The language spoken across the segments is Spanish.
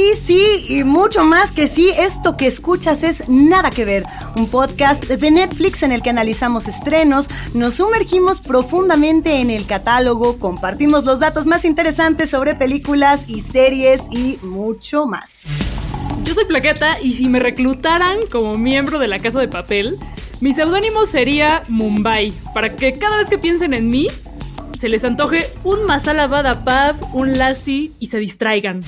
sí, sí, y mucho más que sí, esto que escuchas es Nada que ver, un podcast de Netflix en el que analizamos estrenos, nos sumergimos profundamente en el catálogo, compartimos los datos más interesantes sobre películas y series y mucho más. Yo soy Plaqueta y si me reclutaran como miembro de la Casa de Papel, mi seudónimo sería Mumbai, para que cada vez que piensen en mí, se les antoje un masala vada pav, un lassi y se distraigan.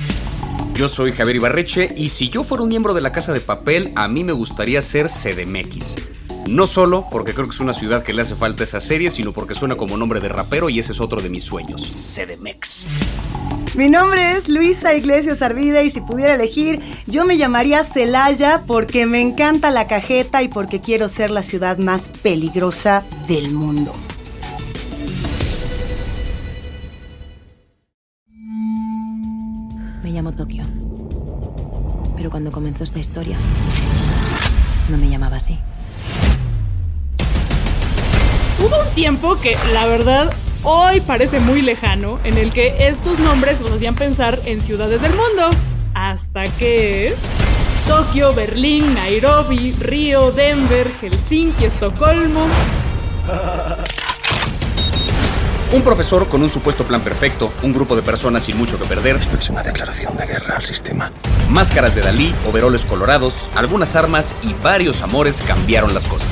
Yo soy Javier Ibarreche y si yo fuera un miembro de la Casa de Papel, a mí me gustaría ser CDMX. No solo porque creo que es una ciudad que le hace falta esa serie, sino porque suena como nombre de rapero y ese es otro de mis sueños, CDMX. Mi nombre es Luisa Iglesias Arvida y si pudiera elegir, yo me llamaría Celaya porque me encanta la cajeta y porque quiero ser la ciudad más peligrosa del mundo. Tokio. Pero cuando comenzó esta historia, no me llamaba así. Hubo un tiempo que, la verdad, hoy parece muy lejano, en el que estos nombres nos hacían pensar en ciudades del mundo. Hasta que... Tokio, Berlín, Nairobi, Río, Denver, Helsinki, Estocolmo. Un profesor con un supuesto plan perfecto, un grupo de personas sin mucho que perder, Esto es una declaración de guerra al sistema. máscaras de Dalí, overoles colorados, algunas armas y varios amores cambiaron las cosas.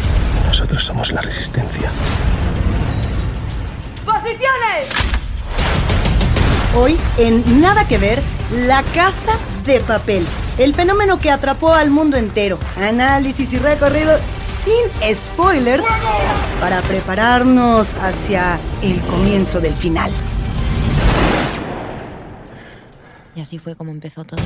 Nosotros somos la resistencia. Hoy en Nada que ver, la casa de papel. El fenómeno que atrapó al mundo entero. Análisis y recorrido sin spoilers para prepararnos hacia el comienzo del final. Y así fue como empezó todo.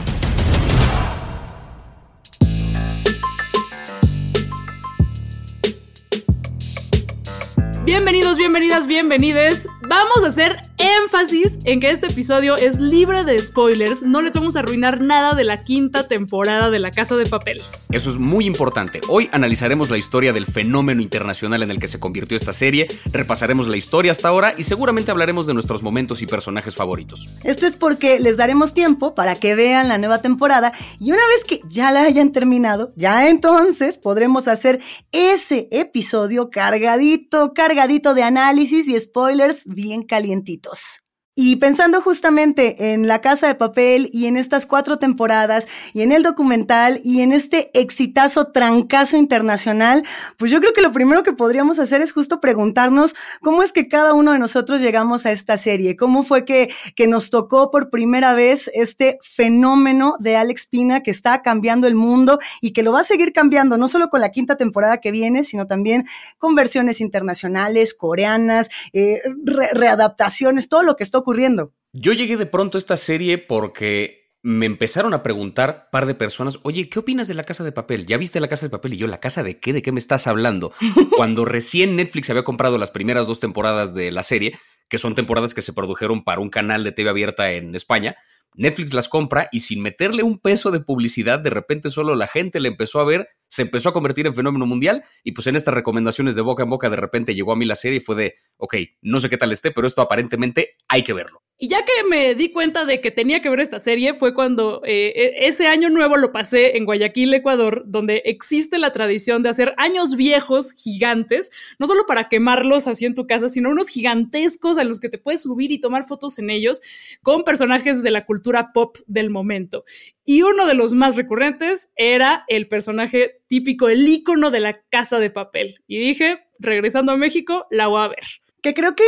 Bienvenidos, bienvenidas, bienvenides. Vamos a hacer énfasis en que este episodio es libre de spoilers. No les vamos a arruinar nada de la quinta temporada de La Casa de Papel. Eso es muy importante. Hoy analizaremos la historia del fenómeno internacional en el que se convirtió esta serie, repasaremos la historia hasta ahora y seguramente hablaremos de nuestros momentos y personajes favoritos. Esto es porque les daremos tiempo para que vean la nueva temporada y una vez que ya la hayan terminado, ya entonces podremos hacer ese episodio cargadito, cargadito de análisis y spoilers bien calientitos. Adiós. Y pensando justamente en La Casa de Papel y en estas cuatro temporadas y en el documental y en este exitazo trancazo internacional, pues yo creo que lo primero que podríamos hacer es justo preguntarnos cómo es que cada uno de nosotros llegamos a esta serie, cómo fue que, que nos tocó por primera vez este fenómeno de Alex Pina que está cambiando el mundo y que lo va a seguir cambiando, no solo con la quinta temporada que viene, sino también con versiones internacionales, coreanas, eh, re- readaptaciones, todo lo que está ocurriendo. Yo llegué de pronto a esta serie porque me empezaron a preguntar par de personas, oye, ¿qué opinas de la casa de papel? ¿Ya viste la casa de papel? Y yo, ¿la casa de qué? ¿De qué me estás hablando? Cuando recién Netflix había comprado las primeras dos temporadas de la serie, que son temporadas que se produjeron para un canal de TV abierta en España, Netflix las compra y sin meterle un peso de publicidad, de repente solo la gente le empezó a ver, se empezó a convertir en fenómeno mundial y pues en estas recomendaciones de boca en boca de repente llegó a mí la serie y fue de, ok, no sé qué tal esté, pero esto aparentemente hay que verlo. Y ya que me di cuenta de que tenía que ver esta serie fue cuando eh, e- ese año nuevo lo pasé en Guayaquil, Ecuador, donde existe la tradición de hacer años viejos gigantes, no solo para quemarlos así en tu casa, sino unos gigantescos a los que te puedes subir y tomar fotos en ellos con personajes de la cultura pop del momento. Y uno de los más recurrentes era el personaje típico, el ícono de la casa de papel. Y dije, regresando a México, la voy a ver. Que creo que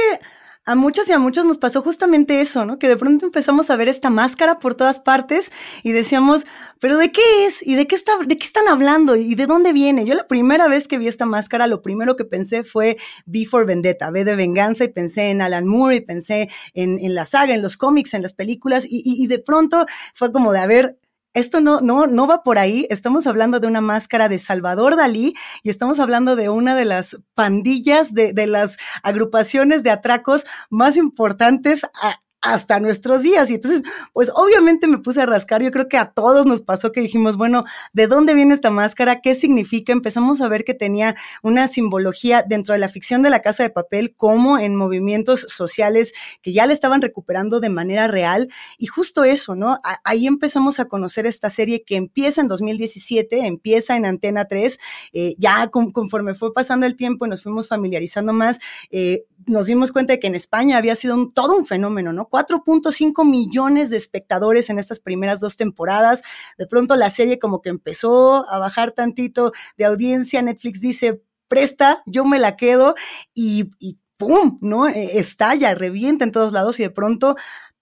a muchas y a muchos nos pasó justamente eso, ¿no? Que de pronto empezamos a ver esta máscara por todas partes y decíamos, ¿pero de qué es? ¿Y de qué, está, de están hablando? ¿Y de dónde viene? Yo la primera vez que vi esta máscara, lo primero que pensé fue V for Vendetta, V de venganza, y pensé en Alan Moore, y pensé en, la saga, en los cómics, en las películas, y de pronto fue como de, a ver, esto no, no, no va por ahí. Estamos hablando de una máscara de Salvador Dalí y estamos hablando de una de las pandillas, de, de las agrupaciones de atracos más importantes a, hasta nuestros días. Y entonces, pues obviamente me puse a rascar. Yo creo que a todos nos pasó que dijimos, bueno, ¿de dónde viene esta máscara? ¿Qué significa? Empezamos a ver que tenía una simbología dentro de la ficción de la casa de papel, como en movimientos sociales que ya le estaban recuperando de manera real. Y justo eso, ¿no? ahí empezamos a conocer esta serie que empieza en 2017, empieza en Antena 3, eh, ya conforme fue pasando el tiempo y nos fuimos familiarizando más, eh, nos dimos cuenta de que en España había sido todo un fenómeno, ¿no? 4.5 millones de espectadores en estas primeras dos temporadas. De pronto la serie como que empezó a bajar tantito de audiencia. Netflix dice, presta, yo me la quedo y, y ¡pum! ¿no? E, estalla, revienta en todos lados y de pronto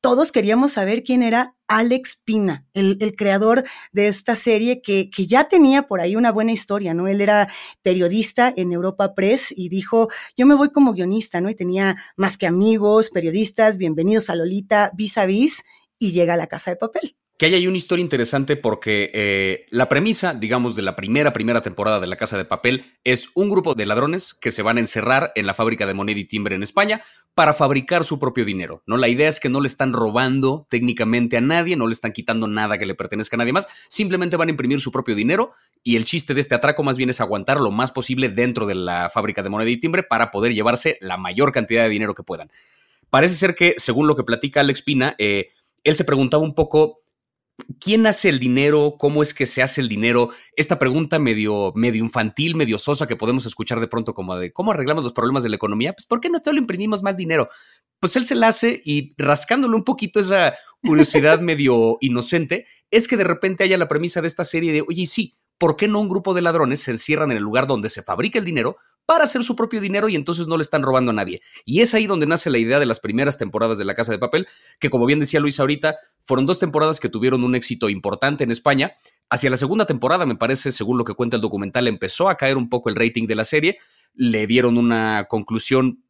todos queríamos saber quién era Alex Pina, el, creador de esta serie que, que, ya tenía por ahí una buena historia, ¿no? Él era periodista en Europa Press y dijo, yo me voy como guionista, ¿no? Y tenía más que amigos, periodistas, bienvenidos a Lolita, vis a vis, y llega a la casa de papel que hay una historia interesante porque eh, la premisa, digamos, de la primera, primera temporada de La Casa de Papel es un grupo de ladrones que se van a encerrar en la fábrica de moneda y timbre en España para fabricar su propio dinero, ¿no? La idea es que no le están robando técnicamente a nadie, no le están quitando nada que le pertenezca a nadie más, simplemente van a imprimir su propio dinero y el chiste de este atraco más bien es aguantar lo más posible dentro de la fábrica de moneda y timbre para poder llevarse la mayor cantidad de dinero que puedan. Parece ser que, según lo que platica Alex Pina, eh, él se preguntaba un poco ¿Quién hace el dinero? ¿Cómo es que se hace el dinero? Esta pregunta medio, medio infantil, medio sosa que podemos escuchar de pronto como de ¿cómo arreglamos los problemas de la economía? Pues ¿por qué no solo imprimimos más dinero? Pues él se la hace y rascándole un poquito esa curiosidad medio inocente, es que de repente haya la premisa de esta serie de, oye, sí, ¿por qué no un grupo de ladrones se encierran en el lugar donde se fabrica el dinero para hacer su propio dinero y entonces no le están robando a nadie. Y es ahí donde nace la idea de las primeras temporadas de La Casa de Papel, que como bien decía Luis ahorita, fueron dos temporadas que tuvieron un éxito importante en España. Hacia la segunda temporada, me parece, según lo que cuenta el documental, empezó a caer un poco el rating de la serie, le dieron una conclusión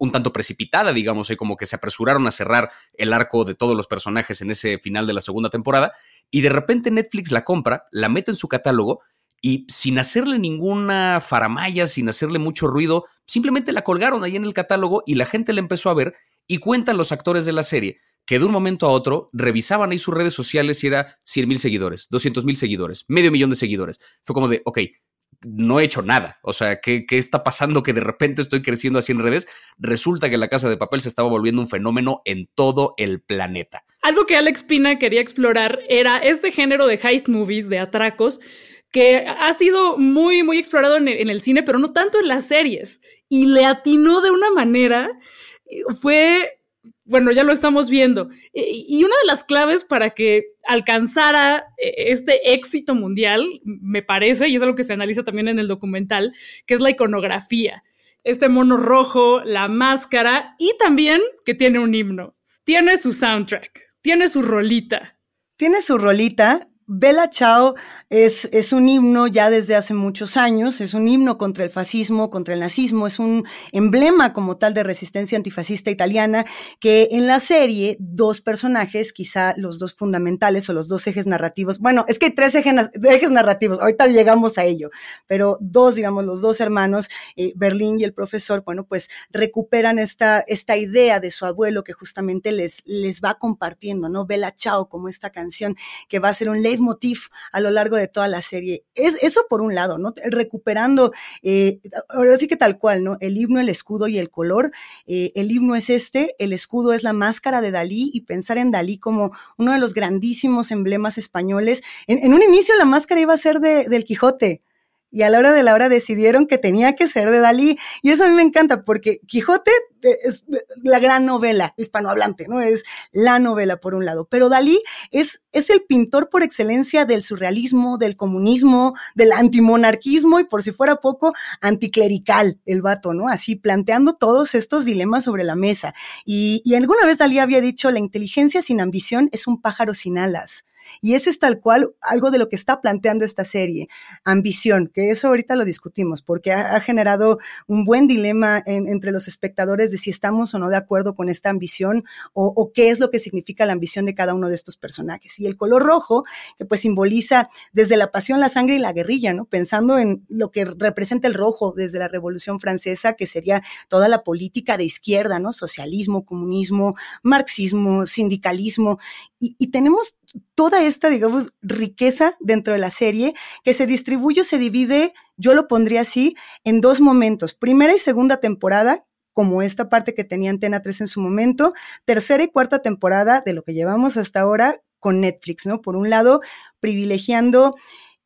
un tanto precipitada, digamos, y como que se apresuraron a cerrar el arco de todos los personajes en ese final de la segunda temporada, y de repente Netflix la compra, la mete en su catálogo, y sin hacerle ninguna faramaya, sin hacerle mucho ruido, simplemente la colgaron ahí en el catálogo y la gente la empezó a ver y cuentan los actores de la serie que de un momento a otro revisaban ahí sus redes sociales y era 100 mil seguidores, 200 mil seguidores, medio millón de seguidores. Fue como de, ok, no he hecho nada. O sea, ¿qué, ¿qué, está pasando que de repente estoy creciendo así en redes? Resulta que la casa de papel se estaba volviendo un fenómeno en todo el planeta. Algo que Alex Pina quería explorar era este género de heist movies, de atracos, que ha sido muy, muy explorado en el, cine, pero no tanto en las series. Y le atinó de una manera, fue, bueno, ya lo estamos viendo. Y una de las claves para que alcanzara e, este éxito mundial, me parece, y es algo que se analiza también en el documental, que es la iconografía. Este mono rojo, la máscara y también que tiene un himno. Tiene su soundtrack, tiene su rolita. Tiene su rolita Bella Ciao es, un himno ya desde hace muchos años, es un himno contra el fascismo, contra el nazismo, es un emblema como tal de resistencia antifascista italiana, que en la serie dos personajes, quizá los dos fundamentales o los dos ejes narrativos, bueno, es que hay tres ejes, narrativos, ahorita llegamos a ello, pero dos, digamos, los dos hermanos, eh, Berlín y el profesor, bueno, pues recuperan esta, idea de su abuelo que justamente les, va compartiendo, ¿no? Bella Ciao como esta canción que va a ser un motif a lo largo de toda la serie. Es eso por un lado, ¿no? Recuperando, eh, ahora sí que tal cual, ¿no? El himno, el escudo y el color. Eh, el himno es este, el escudo es la máscara de Dalí y pensar en Dalí como uno de los grandísimos emblemas españoles. En, un inicio la máscara iba a ser de, del Quijote y a la hora de la hora decidieron que tenía que ser de Dalí. Y eso a mí me encanta porque Quijote es la gran novela hispanohablante, ¿no? Es la novela por un lado, pero Dalí es, es el pintor por excelencia del surrealismo, del comunismo, del antimonarquismo y por si fuera poco, anticlerical el vato, ¿no? Así planteando todos estos dilemas sobre la mesa. Y, y alguna vez Dalí había dicho, la inteligencia sin ambición es un pájaro sin alas. Y eso es tal cual algo de lo que está planteando esta serie. Ambición, que eso ahorita lo discutimos, porque ha, generado un buen dilema entre los espectadores de si estamos o no de acuerdo con esta ambición o, qué es lo que significa la ambición de cada uno de estos personajes. Y el color rojo, que pues simboliza desde la pasión, la sangre y la guerrilla, ¿no? Pensando en lo que representa el rojo desde la Revolución Francesa, que sería toda la política de izquierda, ¿no? Socialismo, comunismo, marxismo, sindicalismo. Y tenemos toda esta, digamos, riqueza dentro de la serie que se distribuye, se divide, yo lo pondría así, en dos momentos. Primera y segunda temporada, como esta parte que tenía Antena 3 en su momento, tercera y cuarta temporada de lo que llevamos hasta ahora con Netflix, ¿no? Por un lado, privilegiando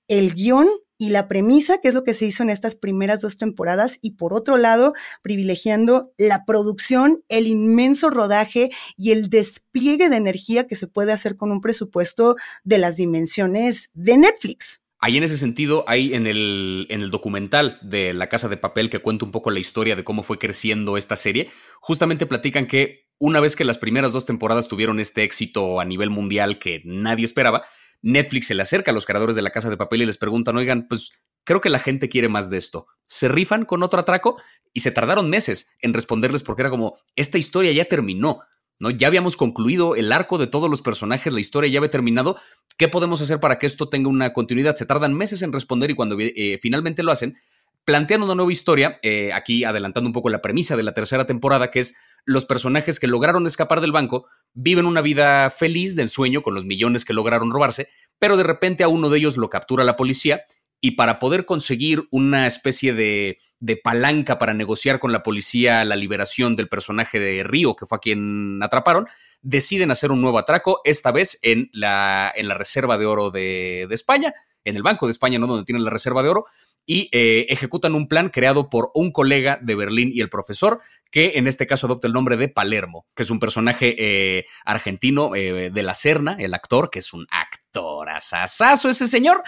el guion y la premisa, que es lo que se hizo en estas primeras dos temporadas, y por otro lado, privilegiando la producción, el inmenso rodaje y el despliegue de energía que se puede hacer con un presupuesto de las dimensiones de Netflix. Ahí en ese sentido, hay en el, en el documental de La Casa de Papel que cuenta un poco la historia de cómo fue creciendo esta serie, justamente platican que una vez que las primeras dos temporadas tuvieron este éxito a nivel mundial que nadie esperaba, Netflix se le acerca a los creadores de la casa de papel y les preguntan, oigan, pues creo que la gente quiere más de esto. Se rifan con otro atraco y se tardaron meses en responderles porque era como, esta historia ya terminó, ¿no? Ya habíamos concluido el arco de todos los personajes, la historia ya había terminado. ¿Qué podemos hacer para que esto tenga una continuidad? Se tardan meses en responder y cuando eh, finalmente lo hacen, plantean una nueva historia, eh, aquí adelantando un poco la premisa de la tercera temporada, que es los personajes que lograron escapar del banco viven una vida feliz del sueño con los millones que lograron robarse, pero de repente a uno de ellos lo captura la policía y para poder conseguir una especie de, de, palanca para negociar con la policía la liberación del personaje de Río, que fue a quien atraparon, deciden hacer un nuevo atraco, esta vez en la, en la Reserva de Oro de, de España, en el Banco de España, ¿no? Donde tienen la Reserva de Oro, y eh, ejecutan un plan creado por un colega de Berlín y el profesor, que en este caso adopta el nombre de Palermo, que es un personaje eh, argentino eh, de la Serna, el actor, que es un actor asasazo ese señor,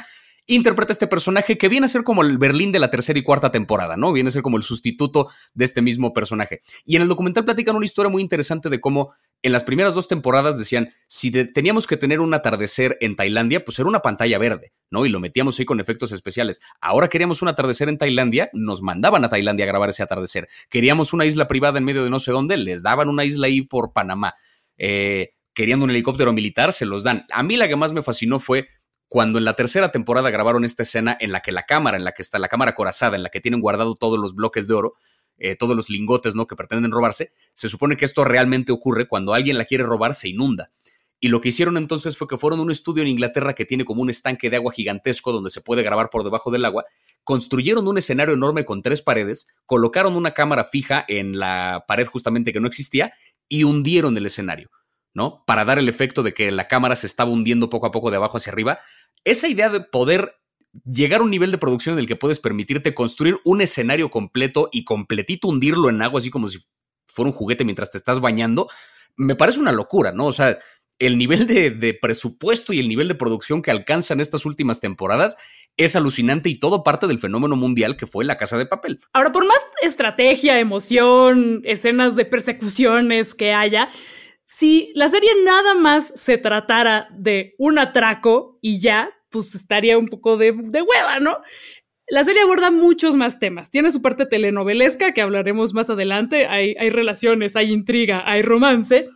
interpreta este personaje que viene a ser como el Berlín de la tercera y cuarta temporada, ¿no? Viene a ser como el sustituto de este mismo personaje. Y en el documental platican una historia muy interesante de cómo en las primeras dos temporadas decían, si teníamos que tener un atardecer en Tailandia, pues era una pantalla verde, ¿no? Y lo metíamos ahí con efectos especiales. Ahora queríamos un atardecer en Tailandia, nos mandaban a Tailandia a grabar ese atardecer. Queríamos una isla privada en medio de no sé dónde, les daban una isla ahí por Panamá. Eh, querían un helicóptero militar, se los dan. A mí la que más me fascinó fue cuando en la tercera temporada grabaron esta escena en la que la cámara, en la que está la cámara corazada, en la que tienen guardado todos los bloques de oro, eh, todos los lingotes, ¿no? Que pretenden robarse, se supone que esto realmente ocurre cuando alguien la quiere robar, se inunda. Y lo que hicieron entonces fue que fueron a un estudio en Inglaterra que tiene como un estanque de agua gigantesco donde se puede grabar por debajo del agua, construyeron un escenario enorme con tres paredes, colocaron una cámara fija en la pared justamente que no existía y hundieron el escenario. ¿no? Para dar el efecto de que la cámara se estaba hundiendo poco a poco de abajo hacia arriba. Esa idea de poder llegar a un nivel de producción en el que puedes permitirte construir un escenario completo y completito hundirlo en agua, así como si fuera un juguete mientras te estás bañando, me parece una locura, ¿no? O sea, el nivel de, de, presupuesto y el nivel de producción que alcanzan estas últimas temporadas es alucinante y todo parte del fenómeno mundial que fue la casa de papel. Ahora, por más estrategia, emoción, escenas de persecuciones que haya, si la serie nada más se tratara de un atraco y ya, pues estaría un poco de, hueva, ¿no? La serie aborda muchos más temas. Tiene su parte telenovelesca, que hablaremos más adelante. Hay, hay, relaciones, hay intriga, hay romance,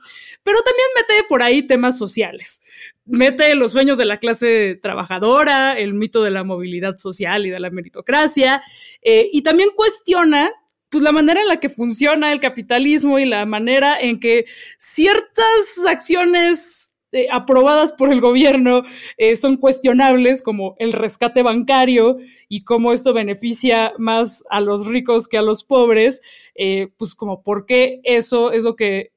pero también mete por ahí temas sociales. Mete los sueños de la clase trabajadora, el mito de la movilidad social y de la meritocracia, eh, y también cuestiona pues la manera en la que funciona el capitalismo y la manera en que ciertas acciones eh, aprobadas por el gobierno eh, son cuestionables, como el rescate bancario y cómo esto beneficia más a los ricos que a los pobres, eh, pues como por qué eso es lo que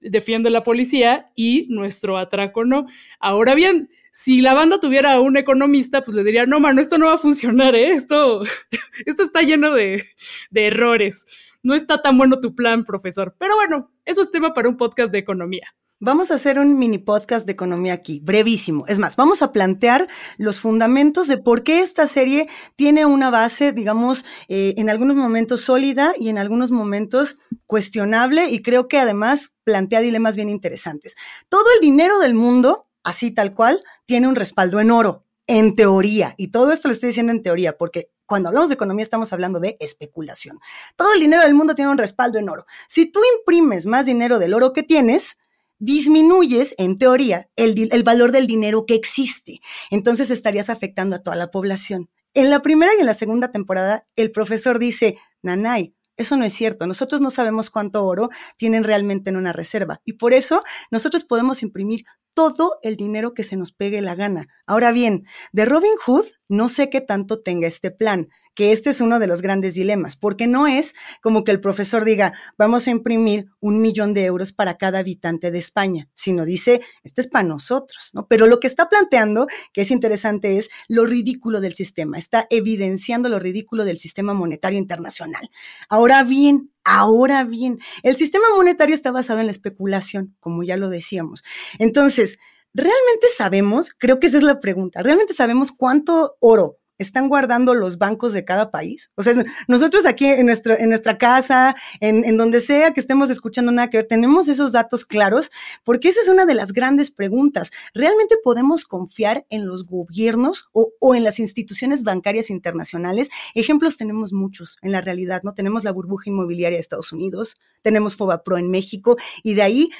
defiende la policía y nuestro atraco no. Ahora bien, si la banda tuviera un economista, pues le diría, no, mano, esto no va a funcionar, ¿eh? esto, esto está lleno de, de errores. No está tan bueno tu plan, profesor. Pero bueno, eso es tema para un podcast de economía. Vamos a hacer un mini podcast de economía aquí, brevísimo. Es más, vamos a plantear los fundamentos de por qué esta serie tiene una base, digamos, eh, en algunos momentos sólida y en algunos momentos cuestionable y creo que además plantea dilemas bien interesantes. Todo el dinero del mundo así tal cual, tiene un respaldo en oro, en teoría. Y todo esto lo estoy diciendo en teoría, porque cuando hablamos de economía estamos hablando de especulación. Todo el dinero del mundo tiene un respaldo en oro. Si tú imprimes más dinero del oro que tienes, disminuyes, en teoría, el, valor del dinero que existe. Entonces estarías afectando a toda la población. En la primera y en la segunda temporada, el profesor dice, Nanay, eso no es cierto. Nosotros no sabemos cuánto oro tienen realmente en una reserva. Y por eso nosotros podemos imprimir todo el dinero que se nos pegue la gana. Ahora bien, de Robin Hood no sé qué tanto tenga este plan, que este es uno de los grandes dilemas, porque no es como que el profesor diga, vamos a imprimir un millón de euros para cada habitante de España, sino dice, esto es para nosotros, ¿no? Pero lo que está planteando, que es interesante, es lo ridículo del sistema, está evidenciando lo ridículo del sistema monetario internacional. Ahora bien, Ahora bien, el sistema monetario está basado en la especulación, como ya lo decíamos. Entonces, ¿realmente sabemos? Creo que esa es la pregunta. ¿Realmente sabemos cuánto oro están guardando los bancos de cada país. O sea, nosotros aquí en, nuestro, en nuestra casa, en, en, donde sea que estemos escuchando nada que ver, tenemos esos datos claros, porque esa es una de las grandes preguntas. ¿Realmente podemos confiar en los gobiernos o, o en las instituciones bancarias internacionales? Ejemplos tenemos muchos en la realidad, ¿no? Tenemos la burbuja inmobiliaria de Estados Unidos, tenemos Fobapro en México, y de ahí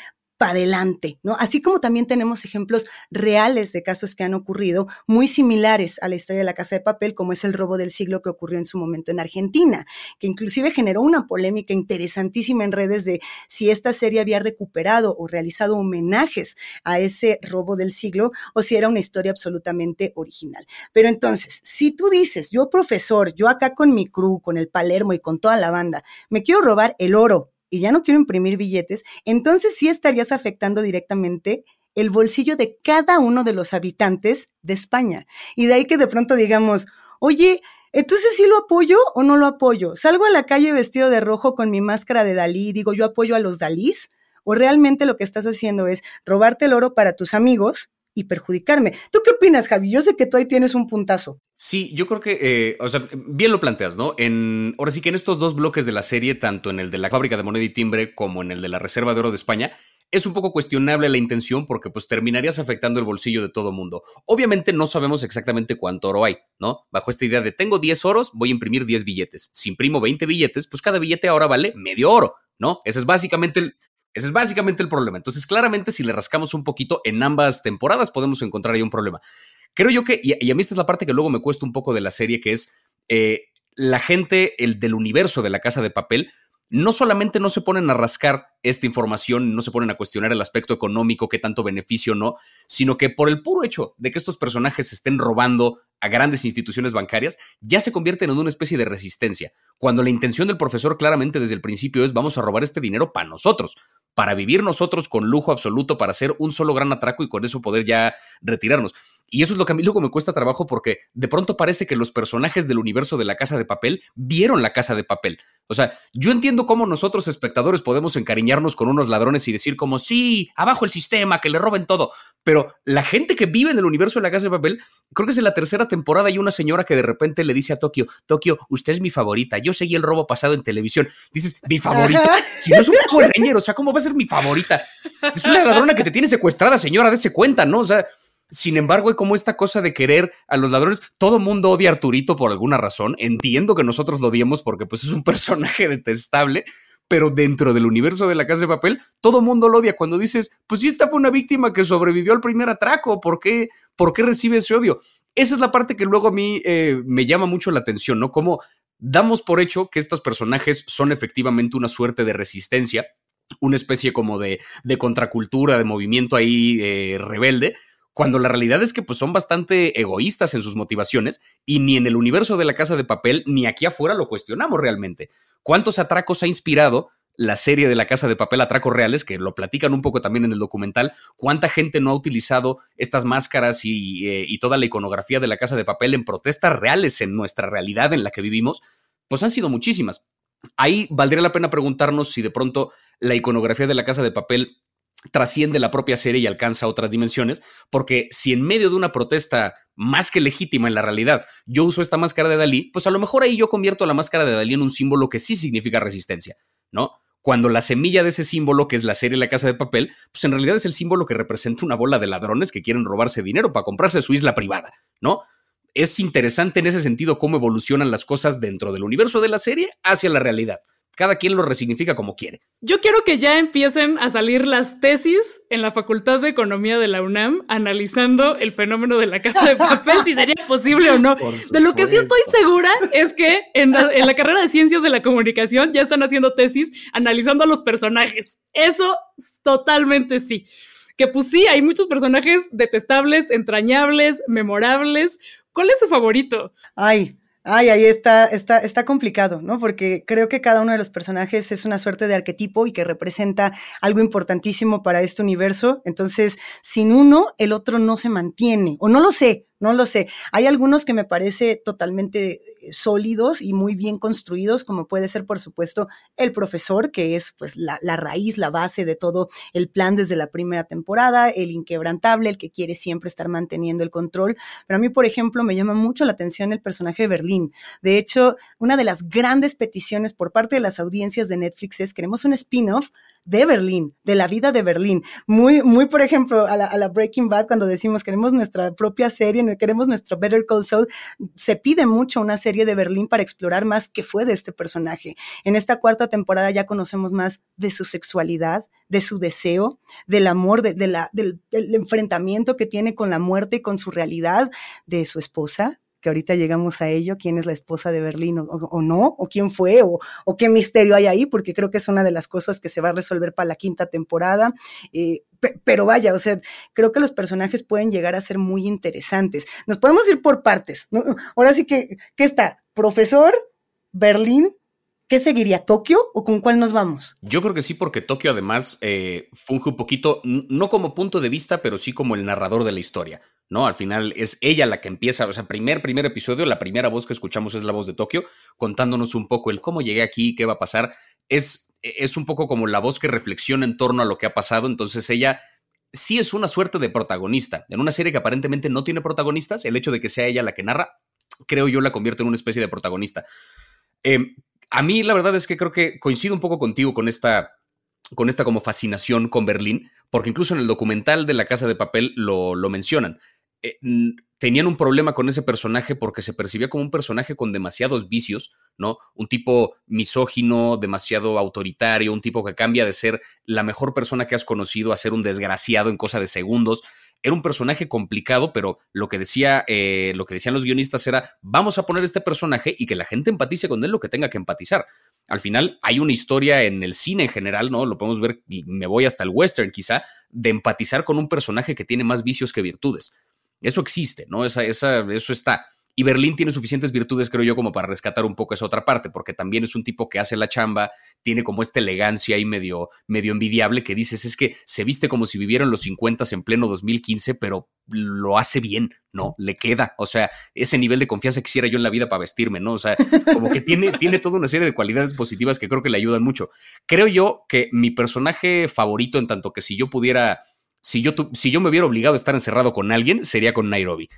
adelante, ¿no? Así como también tenemos ejemplos reales de casos que han ocurrido muy similares a la historia de la Casa de Papel, como es el robo del siglo que ocurrió en su momento en Argentina, que inclusive generó una polémica interesantísima en redes de si esta serie había recuperado o realizado homenajes a ese robo del siglo o si era una historia absolutamente original. Pero entonces, si tú dices, yo profesor, yo acá con mi crew, con el Palermo y con toda la banda, me quiero robar el oro y ya no quiero imprimir billetes, entonces sí estarías afectando directamente el bolsillo de cada uno de los habitantes de España. Y de ahí que de pronto digamos, oye, entonces sí lo apoyo o no lo apoyo. Salgo a la calle vestido de rojo con mi máscara de Dalí, digo, yo apoyo a los Dalís, o realmente lo que estás haciendo es robarte el oro para tus amigos y perjudicarme. ¿Tú qué opinas, Javi? Yo sé que tú ahí tienes un puntazo. Sí, yo creo que, eh, o sea, bien lo planteas, ¿no? En, ahora sí que en estos dos bloques de la serie, tanto en el de la fábrica de moneda y timbre como en el de la Reserva de Oro de España, es un poco cuestionable la intención porque pues terminarías afectando el bolsillo de todo mundo. Obviamente no sabemos exactamente cuánto oro hay, ¿no? Bajo esta idea de tengo 10 oros, voy a imprimir 10 billetes. Si imprimo 20 billetes, pues cada billete ahora vale medio oro, ¿no? Ese es básicamente el, ese es básicamente el problema. Entonces, claramente, si le rascamos un poquito en ambas temporadas, podemos encontrar ahí un problema. Creo yo que, y, a mí esta es la parte que luego me cuesta un poco de la serie, que es eh, la gente el del universo de la casa de papel, no solamente no se ponen a rascar esta información, no se ponen a cuestionar el aspecto económico, qué tanto beneficio no, sino que por el puro hecho de que estos personajes estén robando a grandes instituciones bancarias, ya se convierten en una especie de resistencia, cuando la intención del profesor claramente desde el principio es vamos a robar este dinero para nosotros, para vivir nosotros con lujo absoluto, para hacer un solo gran atraco y con eso poder ya retirarnos. Y eso es lo que a mí luego me cuesta trabajo porque de pronto parece que los personajes del universo de la casa de papel vieron la casa de papel. O sea, yo entiendo cómo nosotros espectadores podemos encariñarnos con unos ladrones y decir como, sí, abajo el sistema, que le roben todo. Pero la gente que vive en el universo de la casa de papel, creo que es en la tercera temporada hay una señora que de repente le dice a Tokio, Tokio, usted es mi favorita, yo seguí el robo pasado en televisión. Dices, mi favorita, si no es un Power o sea, ¿cómo va a ser mi favorita? Es una ladrona que te tiene secuestrada, señora, dése cuenta, ¿no? O sea, sin embargo, hay como esta cosa de querer a los ladrones. Todo mundo odia a Arturito por alguna razón. Entiendo que nosotros lo odiemos porque pues, es un personaje detestable, pero dentro del universo de la casa de papel, todo mundo lo odia. Cuando dices, pues si esta fue una víctima que sobrevivió al primer atraco, ¿por qué, por qué recibe ese odio? Esa es la parte que luego a mí eh, me llama mucho la atención, ¿no? Como damos por hecho que estos personajes son efectivamente una suerte de resistencia, una especie como de, contracultura, de movimiento ahí eh, rebelde, cuando la realidad es que pues, son bastante egoístas en sus motivaciones y ni en el universo de la casa de papel ni aquí afuera lo cuestionamos realmente. ¿Cuántos atracos ha inspirado la serie de la casa de papel Atracos Reales, que lo platican un poco también en el documental? ¿Cuánta gente no ha utilizado estas máscaras y, eh, y toda la iconografía de la casa de papel en protestas reales en nuestra realidad en la que vivimos? Pues han sido muchísimas. Ahí valdría la pena preguntarnos si de pronto la iconografía de la casa de papel trasciende la propia serie y alcanza otras dimensiones, porque si en medio de una protesta más que legítima en la realidad yo uso esta máscara de Dalí, pues a lo mejor ahí yo convierto la máscara de Dalí en un símbolo que sí significa resistencia, ¿no? cuando la semilla de ese símbolo, que es la serie La Casa de Papel, pues en realidad es el símbolo que representa una bola de ladrones que quieren robarse dinero para comprarse su isla privada, ¿no? Es interesante en ese sentido cómo evolucionan las cosas dentro del universo de la serie hacia la realidad cada quien lo resignifica como quiere. Yo quiero que ya empiecen a salir las tesis en la Facultad de Economía de la UNAM analizando el fenómeno de la casa de papel, si sería posible o no. De lo que sí estoy segura es que en la, carrera de Ciencias de la Comunicación ya están haciendo tesis analizando a los personajes. Eso totalmente sí. Que pues sí, hay muchos personajes detestables, entrañables, memorables. ¿Cuál es su favorito? Ay, Ay, ahí está, está, está complicado, ¿no? Porque creo que cada uno de los personajes es una suerte de arquetipo y que representa algo importantísimo para este universo. Entonces, sin uno, el otro no se mantiene. O no lo sé, no lo sé. Hay algunos que me parece totalmente eh, sólidos y muy bien construidos, como puede ser, por supuesto, el profesor, que es pues la, la, raíz, la base de todo el plan desde la primera temporada, el inquebrantable, el que quiere siempre estar manteniendo el control. Pero a mí, por ejemplo, me llama mucho la atención el personaje de Berlín. De hecho, una de las grandes peticiones por parte de las audiencias de Netflix es queremos un spin-off de Berlín, de la vida de Berlín. Muy, muy, por ejemplo, a la, Breaking Bad, cuando decimos queremos nuestra propia serie, queremos nuestro Better Call Saul, se pide mucho una serie de Berlín para explorar más qué fue de este personaje. En esta cuarta temporada ya conocemos más de su sexualidad, de su deseo, del amor, de, la, del, del enfrentamiento que tiene con la muerte y con su realidad, de su esposa, que ahorita llegamos a ello, quién es la esposa de Berlín o, no, o quién fue, o, qué misterio hay ahí, porque creo que es una de las cosas que se va a resolver para la quinta temporada. Eh, pero vaya, o sea, creo que los personajes pueden llegar a ser muy interesantes. Nos podemos ir por partes. Ahora sí que, ¿qué está? Profesor, Berlín, ¿Qué seguiría? ¿Tokio o con cuál nos vamos? Yo creo que sí, porque Tokio además eh, funge un poquito, no como punto de vista, pero sí como el narrador de la historia. ¿No? Al final es ella la que empieza, o sea, primer, primer episodio, la primera voz que escuchamos es la voz de Tokio, contándonos un poco el cómo llegué aquí, qué va a pasar. Es, es un poco como la voz que reflexiona en torno a lo que ha pasado, entonces ella sí es una suerte de protagonista. En una serie que aparentemente no tiene protagonistas, el hecho de que sea ella la que narra, creo yo la convierte en una especie de protagonista. Em, a mí la verdad es que creo que coincido un poco contigo con esta, con esta como fascinación con Berlín, porque incluso en el documental de La Casa de Papel lo, lo mencionan. Eh, tenían un problema con ese personaje porque se percibía como un personaje con demasiados vicios, ¿no? Un tipo misógino, demasiado autoritario, un tipo que cambia de ser la mejor persona que has conocido a ser un desgraciado en cosa de segundos. Era un personaje complicado, pero lo que decía, eh, lo que decían los guionistas era: vamos a poner este personaje y que la gente empatice con él lo que tenga que empatizar. Al final hay una historia en el cine en general, ¿no? Lo podemos ver, y me voy hasta el western quizá, de empatizar con un personaje que tiene más vicios que virtudes. Eso existe, ¿no? Esa, esa, eso está. Y Berlín tiene suficientes virtudes, creo yo, como para rescatar un poco esa otra parte, porque también es un tipo que hace la chamba, tiene como esta elegancia ahí medio, medio envidiable que dices, es que se viste como si viviera en los 50 en pleno 2015, pero lo hace bien, ¿no? Le queda. O sea, ese nivel de confianza quisiera yo en la vida para vestirme, ¿no? O sea, como que tiene, tiene toda una serie de cualidades positivas que creo que le ayudan mucho. Creo yo que mi personaje favorito, en tanto que si yo pudiera si yo, si yo me hubiera obligado a estar encerrado con alguien, sería con Nairobi.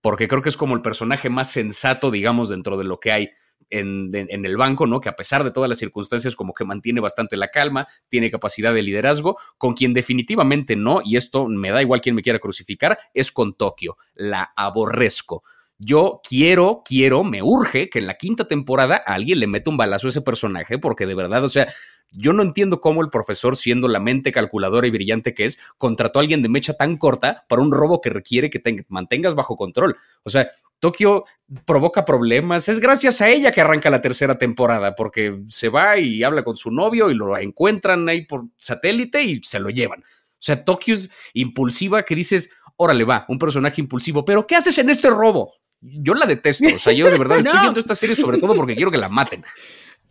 Porque creo que es como el personaje más sensato, digamos, dentro de lo que hay en, en, el banco, ¿no? Que a pesar de todas las circunstancias, como que mantiene bastante la calma, tiene capacidad de liderazgo, con quien definitivamente no, y esto me da igual quien me quiera crucificar, es con Tokio. La aborrezco. Yo quiero, quiero, me urge que en la quinta temporada alguien le meta un balazo a ese personaje, porque de verdad, o sea, yo no entiendo cómo el profesor, siendo la mente calculadora y brillante que es, contrató a alguien de mecha tan corta para un robo que requiere que te mantengas bajo control. O sea, Tokio provoca problemas. Es gracias a ella que arranca la tercera temporada, porque se va y habla con su novio y lo encuentran ahí por satélite y se lo llevan. O sea, Tokio es impulsiva que dices, órale va, un personaje impulsivo, pero ¿qué haces en este robo? Yo la detesto. O sea, yo de verdad estoy viendo esta serie sobre todo porque quiero que la maten.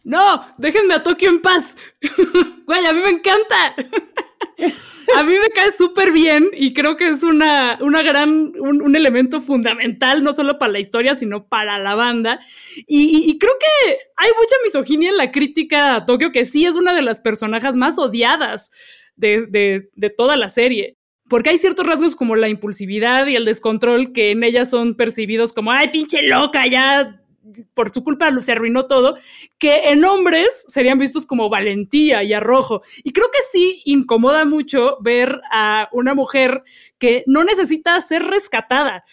No, déjenme a Tokio en paz. Güey, a mí me encanta. a mí me cae súper bien y creo que es una, una gran, un, elemento fundamental, no solo para la historia, sino para la banda. Y, creo que hay mucha misoginia en la crítica a Tokio, que sí es una de las personajes más odiadas de, de, de toda la serie. Porque hay ciertos rasgos como la impulsividad y el descontrol que en ella son percibidos como, ay, pinche loca, ya por su culpa se arruinó todo, que en hombres serían vistos como valentía y arrojo. Y creo que sí incomoda mucho ver a una mujer que no necesita ser rescatada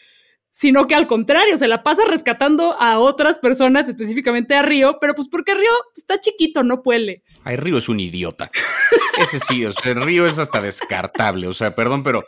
sino que al contrario, se la pasa rescatando a otras personas, específicamente a Río, pero pues porque Río está chiquito, no puede. Ay, Río es un idiota. Ese sí, o sea, Río es hasta descartable, o sea, perdón, pero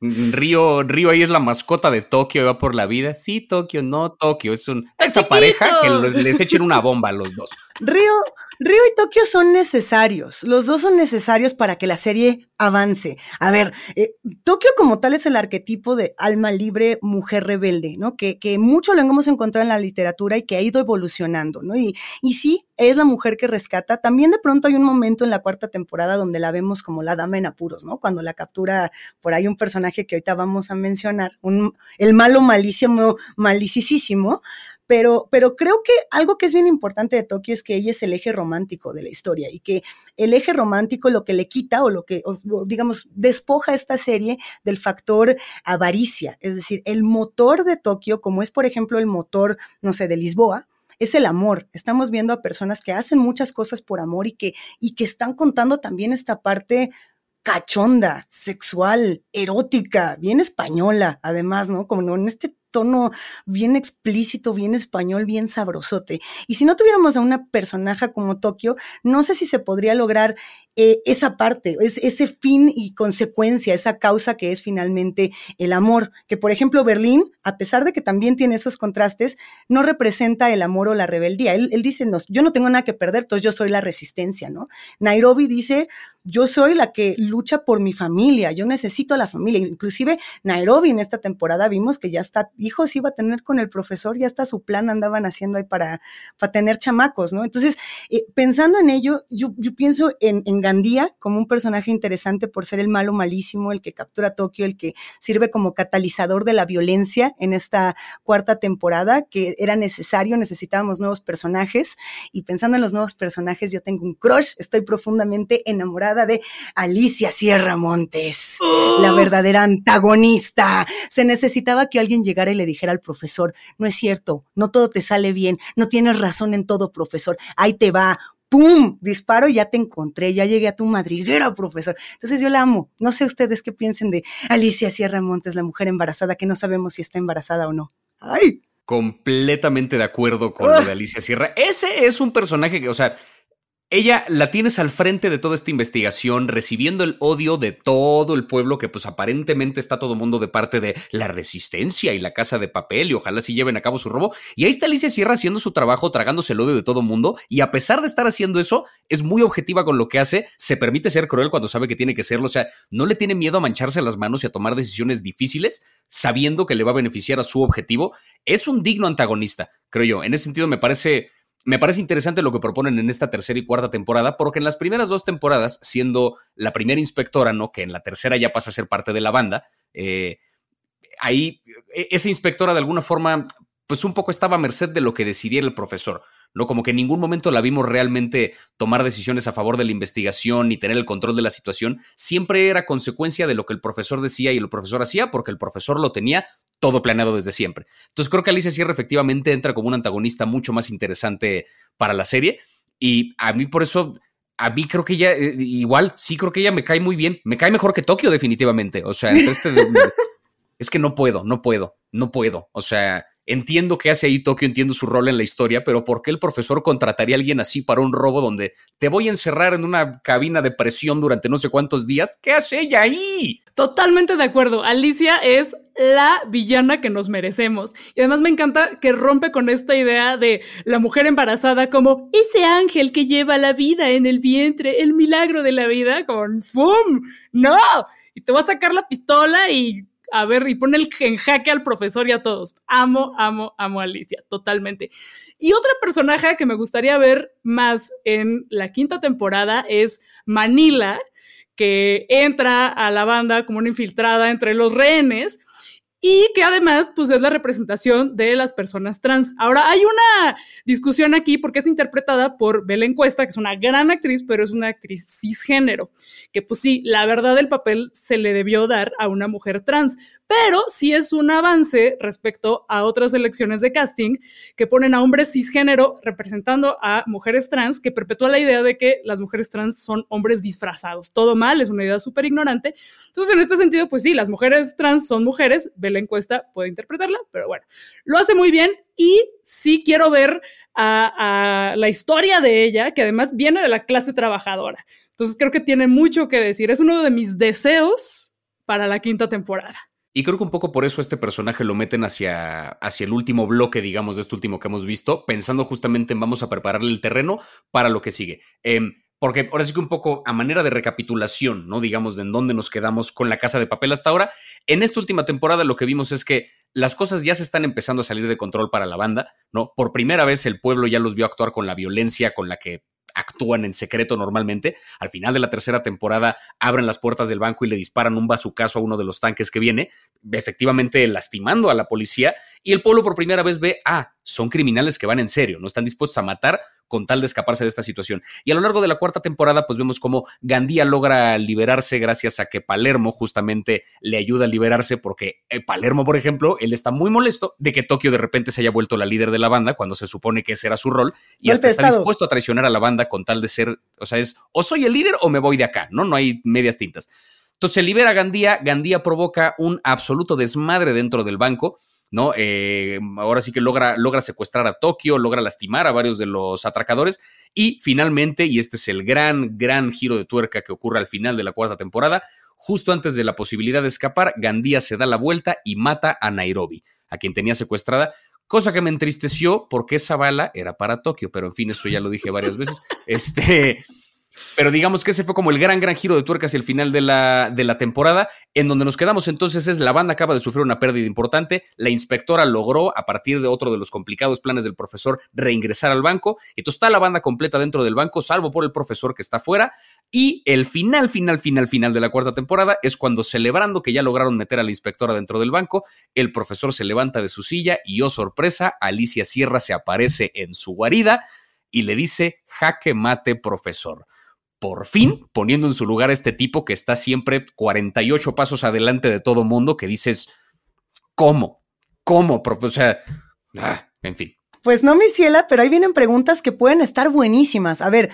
Río, Río ahí es la mascota de Tokio, va por la vida. Sí, Tokio, no Tokio. Es un, esa pareja que les echen una bomba a los dos. Río, Río y Tokio son necesarios. Los dos son necesarios para que la serie avance. A ver, eh, Tokio como tal es el arquetipo de alma libre, mujer rebelde, ¿no? Que, que mucho lo hemos encontrado en la literatura y que ha ido evolucionando, ¿no? Y, y sí, es la mujer que rescata. También de pronto hay un momento en la cuarta temporada donde la vemos como la dama en apuros, ¿no? Cuando la captura por ahí un personaje que ahorita vamos a mencionar, un, el malo malísimo, malicísimo, pero, pero creo que algo que es bien importante de Tokio es que ella es el eje romántico de la historia y que el eje romántico lo que le quita o lo que, digamos, despoja esta serie del factor avaricia, es decir, el motor de Tokio, como es por ejemplo el motor, no sé, de Lisboa, es el amor. Estamos viendo a personas que hacen muchas cosas por amor y que, y que están contando también esta parte cachonda, sexual, erótica, bien española, además, ¿no? Como en este tono bien explícito, bien español, bien sabrosote. Y si no tuviéramos a una personaje como Tokio, no sé si se podría lograr eh, esa parte, ese fin y consecuencia, esa causa que es finalmente el amor. Que por ejemplo Berlín, a pesar de que también tiene esos contrastes, no representa el amor o la rebeldía. Él, él dice, no, yo no tengo nada que perder, entonces yo soy la resistencia, ¿no? Nairobi dice, yo soy la que lucha por mi familia, yo necesito a la familia. Inclusive Nairobi en esta temporada vimos que ya está, hijos iba a tener con el profesor, ya está su plan andaban haciendo ahí para, para tener chamacos, ¿no? Entonces, eh, pensando en ello, yo, yo pienso en, en, Gandía como un personaje interesante por ser el malo malísimo, el que captura Tokio, el que sirve como catalizador de la violencia en esta cuarta temporada, que era necesario, necesitábamos nuevos personajes. Y pensando en los nuevos personajes, yo tengo un crush, estoy profundamente enamorada de Alicia Sierra Montes, la verdadera antagonista. Se necesitaba que alguien llegara y le dijera al profesor, no es cierto, no todo te sale bien, no tienes razón en todo, profesor, ahí te va, ¡pum! Disparo, ya te encontré, ya llegué a tu madriguera, profesor. Entonces yo la amo. No sé ustedes qué piensen de Alicia Sierra Montes, la mujer embarazada, que no sabemos si está embarazada o no. ¡Ay! Completamente de acuerdo con lo de Alicia Sierra. Ese es un personaje que, o sea, ella la tienes al frente de toda esta investigación, recibiendo el odio de todo el pueblo, que pues aparentemente está todo mundo de parte de la resistencia y la casa de papel, y ojalá sí lleven a cabo su robo. Y ahí está Alicia Sierra haciendo su trabajo, tragándose el odio de todo mundo, y a pesar de estar haciendo eso, es muy objetiva con lo que hace, se permite ser cruel cuando sabe que tiene que serlo, o sea, no le tiene miedo a mancharse las manos y a tomar decisiones difíciles, sabiendo que le va a beneficiar a su objetivo. Es un digno antagonista, creo yo. En ese sentido me parece me parece interesante lo que proponen en esta tercera y cuarta temporada, porque en las primeras dos temporadas, siendo la primera inspectora, ¿no? Que en la tercera ya pasa a ser parte de la banda, eh, ahí e, esa inspectora de alguna forma, pues un poco estaba a merced de lo que decidiera el profesor. ¿No? Como que en ningún momento la vimos realmente tomar decisiones a favor de la investigación ni tener el control de la situación. Siempre era consecuencia de lo que el profesor decía y el profesor hacía, porque el profesor lo tenía todo planeado desde siempre. Entonces creo que Alicia Sierra efectivamente entra como un antagonista mucho más interesante para la serie. Y a mí por eso, a mí creo que ella, eh, igual, sí creo que ella me cae muy bien. Me cae mejor que Tokio definitivamente. O sea, este es que no puedo, no puedo, no puedo. O sea, Entiendo que hace ahí Tokio, entiendo su rol en la historia, pero ¿por qué el profesor contrataría a alguien así para un robo donde te voy a encerrar en una cabina de presión durante no sé cuántos días? ¿Qué hace ella ahí? Totalmente de acuerdo. Alicia es la villana que nos merecemos. Y además me encanta que rompe con esta idea de la mujer embarazada como ese ángel que lleva la vida en el vientre, el milagro de la vida, con ¡fum! ¡No! Y te va a sacar la pistola y a ver, y pone el en jaque al profesor y a todos. Amo, amo, amo a Alicia, totalmente. Y otra personaje que me gustaría ver más en la quinta temporada es Manila, que entra a la banda como una infiltrada entre los rehenes y que además pues es la representación de las personas trans. Ahora hay una discusión aquí porque es interpretada por Belén Cuesta, que es una gran actriz, pero es una actriz cisgénero, que pues sí, la verdad el papel se le debió dar a una mujer trans, pero sí es un avance respecto a otras elecciones de casting que ponen a hombres cisgénero representando a mujeres trans, que perpetúa la idea de que las mujeres trans son hombres disfrazados. Todo mal, es una idea súper ignorante. Entonces, en este sentido, pues sí, las mujeres trans son mujeres, la encuesta puede interpretarla, pero bueno, lo hace muy bien y sí quiero ver a, la historia de ella, que además viene de la clase trabajadora. Entonces creo que tiene mucho que decir. Es uno de mis deseos para la quinta temporada. Y creo que un poco por eso este personaje lo meten hacia, hacia el último bloque, digamos, de este último que hemos visto, pensando justamente en vamos a prepararle el terreno para lo que sigue. Em, porque ahora sí que un poco a manera de recapitulación, ¿no? Digamos, de en dónde nos quedamos con la casa de papel hasta ahora. En esta última temporada lo que vimos es que las cosas ya se están empezando a salir de control para la banda, ¿no? Por primera vez el pueblo ya los vio actuar con la violencia con la que actúan en secreto normalmente. Al final de la tercera temporada abren las puertas del banco y le disparan un bazucazo a uno de los tanques que viene, efectivamente lastimando a la policía. Y el pueblo por primera vez ve, ah, son criminales que van en serio, no están dispuestos a matar con tal de escaparse de esta situación. Y a lo largo de la cuarta temporada, pues vemos cómo Gandía logra liberarse gracias a que Palermo justamente le ayuda a liberarse, porque eh, Palermo, por ejemplo, él está muy molesto de que Tokio de repente se haya vuelto la líder de la banda cuando se supone que ese era su rol y hasta está dispuesto a traicionar a la banda con tal de ser, o sea, es o soy el líder o me voy de acá, ¿no? No hay medias tintas. Entonces se libera Gandía, Gandía provoca un absoluto desmadre dentro del banco ¿no? Eh, ahora sí que logra, logra secuestrar a Tokio, logra lastimar a varios de los atracadores y finalmente, y este es el gran, gran giro de tuerca que ocurre al final de la cuarta temporada, justo antes de la posibilidad de escapar, Gandía se da la vuelta y mata a Nairobi, a quien tenía secuestrada, cosa que me entristeció porque esa bala era para Tokio, pero en fin, eso ya lo dije varias veces. Este, pero digamos que ese fue como el gran, gran giro de tuerca hacia el final de la, de la temporada. En donde nos quedamos entonces es la banda acaba de sufrir una pérdida importante. La inspectora logró, a partir de otro de los complicados planes del profesor, reingresar al banco. Entonces está la banda completa dentro del banco, salvo por el profesor que está fuera. Y el final, final, final, final de la cuarta temporada es cuando, celebrando que ya lograron meter a la inspectora dentro del banco, el profesor se levanta de su silla y, oh sorpresa, Alicia Sierra se aparece en su guarida y le dice: jaque mate, profesor por fin poniendo en su lugar a este tipo que está siempre 48 pasos adelante de todo mundo, que dices, ¿cómo? ¿Cómo? O sea, ah, en fin. Pues no, mi ciela, pero ahí vienen preguntas que pueden estar buenísimas. A ver,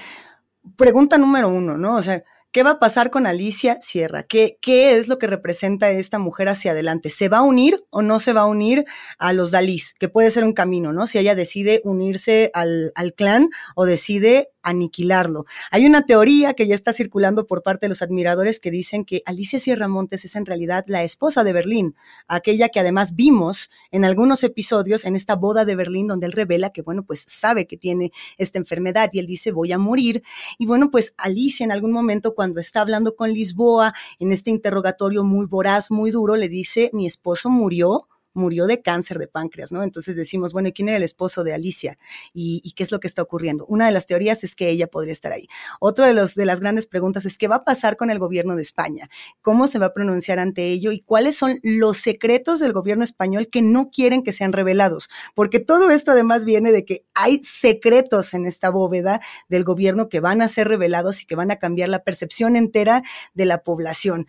pregunta número uno, ¿no? O sea, ¿Qué va a pasar con Alicia Sierra? ¿Qué, ¿Qué es lo que representa esta mujer hacia adelante? ¿Se va a unir o no se va a unir a los Dalís? Que puede ser un camino, ¿no? Si ella decide unirse al, al clan o decide aniquilarlo. Hay una teoría que ya está circulando por parte de los admiradores que dicen que Alicia Sierra Montes es en realidad la esposa de Berlín, aquella que además vimos en algunos episodios en esta boda de Berlín donde él revela que, bueno, pues sabe que tiene esta enfermedad y él dice voy a morir. Y bueno, pues Alicia en algún momento cuando está hablando con Lisboa en este interrogatorio muy voraz, muy duro, le dice mi esposo murió murió de cáncer de páncreas, ¿no? Entonces decimos, bueno, ¿y quién era el esposo de Alicia? ¿Y, qué es lo que está ocurriendo? Una de las teorías es que ella podría estar ahí. Otra de, los, de las grandes preguntas es qué va a pasar con el gobierno de España, cómo se va a pronunciar ante ello y cuáles son los secretos del gobierno español que no quieren que sean revelados, porque todo esto además viene de que hay secretos en esta bóveda del gobierno que van a ser revelados y que van a cambiar la percepción entera de la población.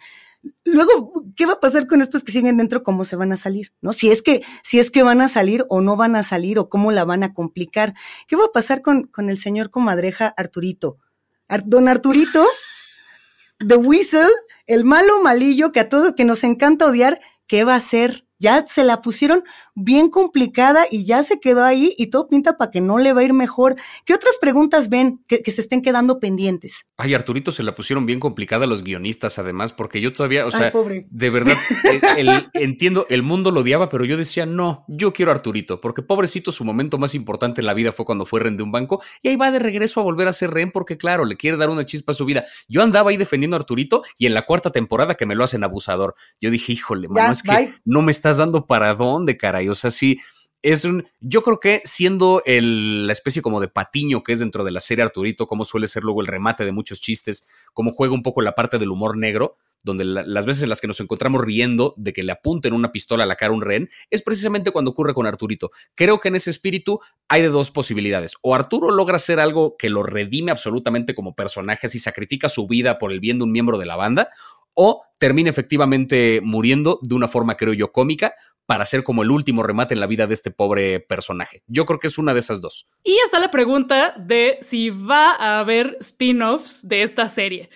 Luego, ¿qué va a pasar con estos que siguen dentro? ¿Cómo se van a salir? ¿No? Si es que, si es que van a salir o no van a salir o cómo la van a complicar. ¿Qué va a pasar con, con el señor comadreja Arturito? don Arturito, The Whistle, el malo malillo que a todo que nos encanta odiar, ¿qué va a hacer? Ya se la pusieron bien complicada y ya se quedó ahí y todo pinta para que no le va a ir mejor. ¿Qué otras preguntas ven que, se estén quedando pendientes? Ay, Arturito se la pusieron bien complicada los guionistas, además, porque yo todavía, o sea, de verdad, entiendo, el mundo lo odiaba, pero yo decía, no, yo quiero a Arturito, porque pobrecito, su momento más importante en la vida fue cuando fue rehén de un banco y ahí va de regreso a volver a ser rehén porque, claro, le quiere dar una chispa a su vida. Yo andaba ahí defendiendo a Arturito y en la cuarta temporada que me lo hacen abusador. Yo dije, híjole, mano, es que no me estás dando para dónde, caray. O sea, sí, es un. Yo creo que siendo el, la especie como de patiño que es dentro de la serie Arturito, como suele ser luego el remate de muchos chistes, como juega un poco la parte del humor negro, donde las veces en las que nos encontramos riendo de que le apunten una pistola a la cara a un rehén, es precisamente cuando ocurre con Arturito. Creo que en ese espíritu hay de dos posibilidades. O Arturo logra hacer algo que lo redime absolutamente como personaje, si sacrifica su vida por el bien de un miembro de la banda, o termina efectivamente muriendo de una forma, creo yo, cómica, para ser como el último remate en la vida de este pobre personaje. Yo creo que es una de esas dos. Y está la pregunta de si va a haber spin-offs de esta serie.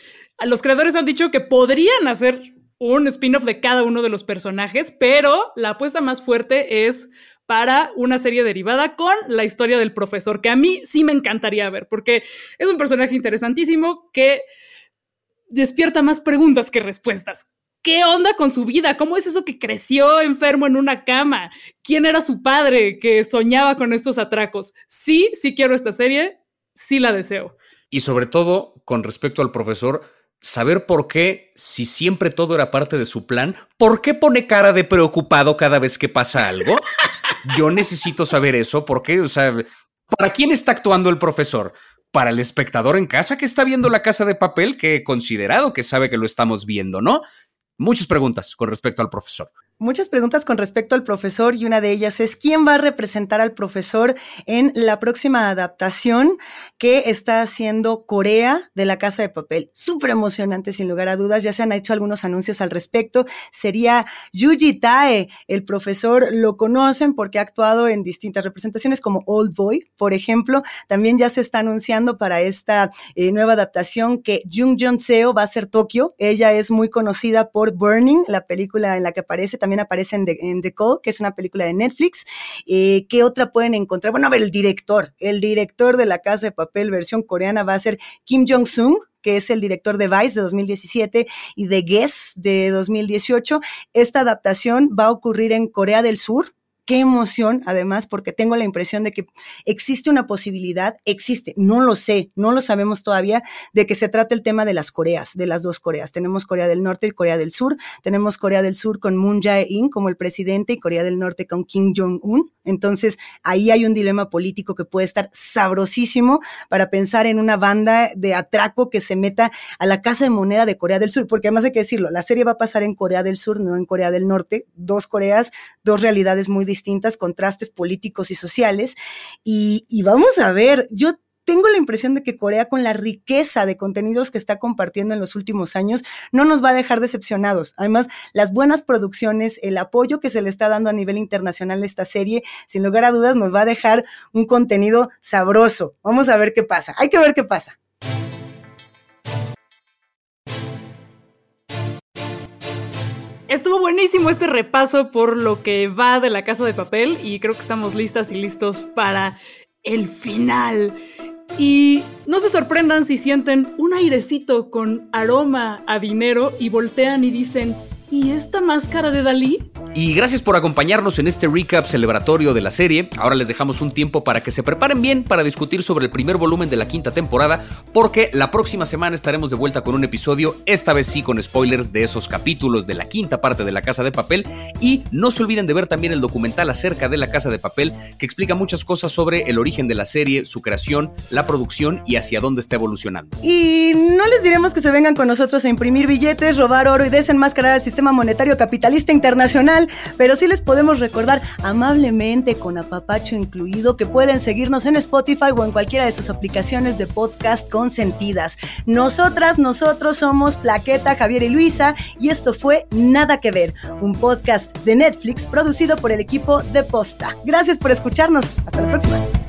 Los creadores han dicho que podrían hacer un spin-off de cada uno de los personajes, pero la apuesta más fuerte es para una serie derivada con la historia del profesor, que a mí sí me encantaría ver, porque es un personaje interesantísimo que despierta más preguntas que respuestas. ¿Qué onda con su vida? ¿Cómo es eso que creció enfermo en una cama? ¿Quién era su padre que soñaba con estos atracos? Sí, sí quiero esta serie, sí la deseo. Y sobre todo, con respecto al profesor, saber por qué, si siempre todo era parte de su plan, ¿por qué pone cara de preocupado cada vez que pasa algo? Yo necesito saber eso, porque, o sea, ¿para quién está actuando el profesor? ¿Para el espectador en casa que está viendo la casa de papel, que he considerado que sabe que lo estamos viendo, ¿no? Muchas preguntas con respecto al profesor muchas preguntas con respecto al profesor y una de ellas es quién va a representar al profesor en la próxima adaptación que está haciendo Corea de la Casa de Papel. Súper emocionante, sin lugar a dudas. Ya se han hecho algunos anuncios al respecto. Sería Yuji Tae, el profesor, lo conocen porque ha actuado en distintas representaciones como Old Boy, por ejemplo. También ya se está anunciando para esta eh, nueva adaptación que Jung Jong Seo va a ser Tokio. Ella es muy conocida por Burning, la película en la que aparece también aparece en The, Call, que es una película de Netflix. Eh, ¿Qué otra pueden encontrar? Bueno, a ver, el director, el director de La Casa de Papel versión coreana va a ser Kim Jong-sung, que es el director de Vice de 2017 y de Guess de 2018. Esta adaptación va a ocurrir en Corea del Sur, qué emoción, además, porque tengo la impresión de que existe una posibilidad, existe, no lo sé, no lo sabemos todavía, de que se trate el tema de las Coreas, de las dos Coreas. Tenemos Corea del Norte y Corea del Sur. Tenemos Corea del Sur con Moon Jae-in como el presidente y Corea del Norte con Kim Jong-un. Entonces, ahí hay un dilema político que puede estar sabrosísimo para pensar en una banda de atraco que se meta a la casa de moneda de Corea del Sur, porque además hay que decirlo, la serie va a pasar en Corea del Sur, no en Corea del Norte, dos Coreas, dos realidades muy distintas distintas contrastes políticos y sociales. Y, y vamos a ver, yo tengo la impresión de que Corea, con la riqueza de contenidos que está compartiendo en los últimos años, no nos va a dejar decepcionados. Además, las buenas producciones, el apoyo que se le está dando a nivel internacional a esta serie, sin lugar a dudas, nos va a dejar un contenido sabroso. Vamos a ver qué pasa. Hay que ver qué pasa. Estuvo buenísimo este repaso por lo que va de la casa de papel y creo que estamos listas y listos para el final. Y no se sorprendan si sienten un airecito con aroma a dinero y voltean y dicen, ¿y esta máscara de Dalí? Y gracias por acompañarnos en este recap celebratorio de la serie. Ahora les dejamos un tiempo para que se preparen bien para discutir sobre el primer volumen de la quinta temporada, porque la próxima semana estaremos de vuelta con un episodio, esta vez sí con spoilers de esos capítulos de la quinta parte de La Casa de Papel. Y no se olviden de ver también el documental acerca de La Casa de Papel, que explica muchas cosas sobre el origen de la serie, su creación, la producción y hacia dónde está evolucionando. Y no les diremos que se vengan con nosotros a imprimir billetes, robar oro y desenmascarar al sistema monetario capitalista internacional pero sí les podemos recordar amablemente, con apapacho incluido, que pueden seguirnos en Spotify o en cualquiera de sus aplicaciones de podcast consentidas. Nosotras, nosotros somos Plaqueta, Javier y Luisa, y esto fue Nada que Ver, un podcast de Netflix producido por el equipo de Posta. Gracias por escucharnos. Hasta la próxima.